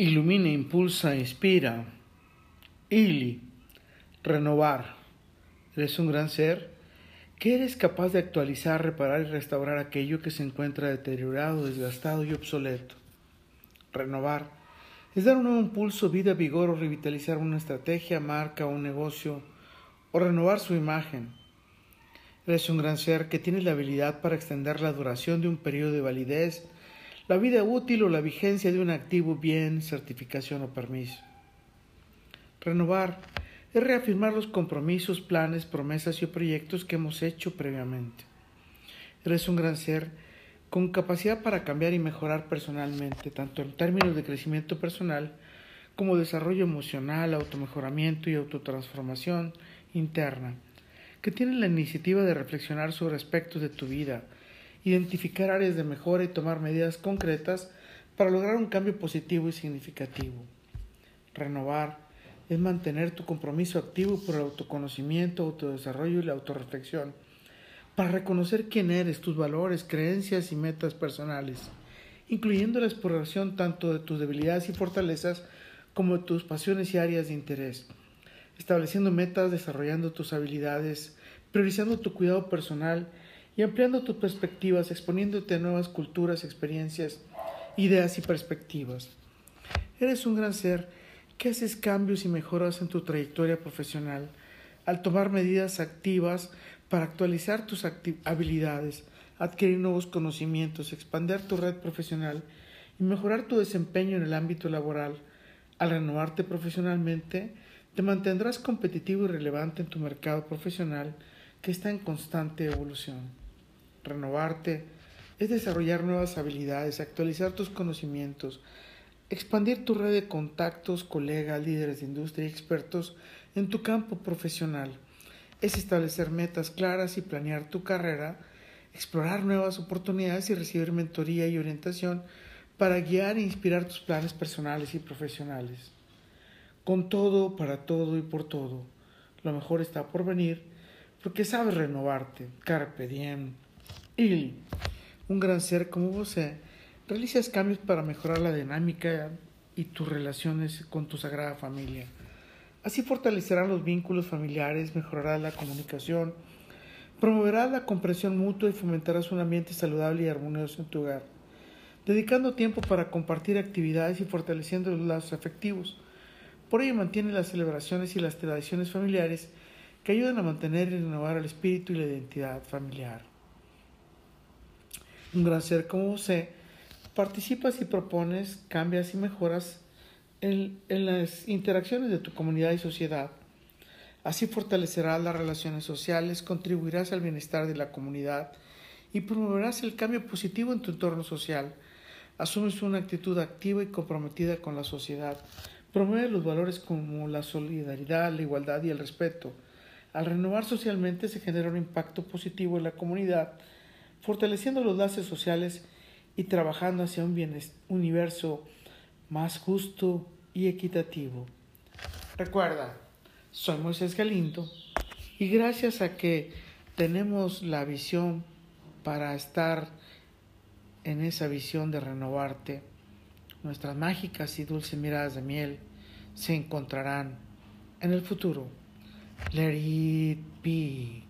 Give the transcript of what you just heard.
Ilumina, impulsa, inspira. Ili, renovar. Eres un gran ser que eres capaz de actualizar, reparar y restaurar aquello que se encuentra deteriorado, desgastado y obsoleto. Renovar es dar un nuevo impulso, vida, vigor o revitalizar una estrategia, marca o un negocio o renovar su imagen. Eres un gran ser que tiene la habilidad para extender la duración de un periodo de validez, la vida útil o la vigencia de un activo, bien, certificación o permiso. Renovar es reafirmar los compromisos, planes, promesas y proyectos que hemos hecho previamente. Eres un gran ser con capacidad para cambiar y mejorar personalmente, tanto en términos de crecimiento personal como desarrollo emocional, automejoramiento y autotransformación interna, que tiene la iniciativa de reflexionar sobre aspectos de tu vida, identificar áreas de mejora y tomar medidas concretas para lograr un cambio positivo y significativo. Renovar es mantener tu compromiso activo por el autoconocimiento, autodesarrollo y la autorreflexión, para reconocer quién eres, tus valores, creencias y metas personales, incluyendo la exploración tanto de tus debilidades y fortalezas como de tus pasiones y áreas de interés, estableciendo metas, desarrollando tus habilidades, priorizando tu cuidado personal y ampliando tus perspectivas, exponiéndote a nuevas culturas, experiencias, ideas y perspectivas. Eres un gran ser que haces cambios y mejoras en tu trayectoria profesional al tomar medidas activas para actualizar tus habilidades, adquirir nuevos conocimientos, expandir tu red profesional y mejorar tu desempeño en el ámbito laboral. Al renovarte profesionalmente, te mantendrás competitivo y relevante en tu mercado profesional que está en constante evolución renovarte, es desarrollar nuevas habilidades, actualizar tus conocimientos, expandir tu red de contactos, colegas, líderes de industria y expertos en tu campo profesional. Es establecer metas claras y planear tu carrera, explorar nuevas oportunidades y recibir mentoría y orientación para guiar e inspirar tus planes personales y profesionales. Con todo, para todo y por todo, lo mejor está por venir porque sabes renovarte. Carpe diem. Y un gran ser como vos, realizas cambios para mejorar la dinámica y tus relaciones con tu sagrada familia. Así fortalecerás los vínculos familiares, mejorarás la comunicación, promoverás la comprensión mutua y fomentarás un ambiente saludable y armonioso en tu hogar, dedicando tiempo para compartir actividades y fortaleciendo los lazos afectivos. Por ello mantiene las celebraciones y las tradiciones familiares que ayudan a mantener y renovar el espíritu y la identidad familiar un gran ser como usted, participas y propones, cambias y mejoras en, en, las interacciones de tu comunidad y sociedad. Así fortalecerás las relaciones sociales, contribuirás al bienestar de la comunidad y promoverás el cambio positivo en tu entorno social. Asumes una actitud activa y comprometida con la sociedad. Promueves los valores como la solidaridad, la igualdad y el respeto. Al renovar socialmente se genera un impacto positivo en la comunidad fortaleciendo los lazos sociales y trabajando hacia un universo más justo y equitativo. Recuerda, soy Moisés Galindo y gracias a que tenemos la visión para estar en esa visión de renovarte, nuestras mágicas y dulces miradas de miel se encontrarán en el futuro. Let it be.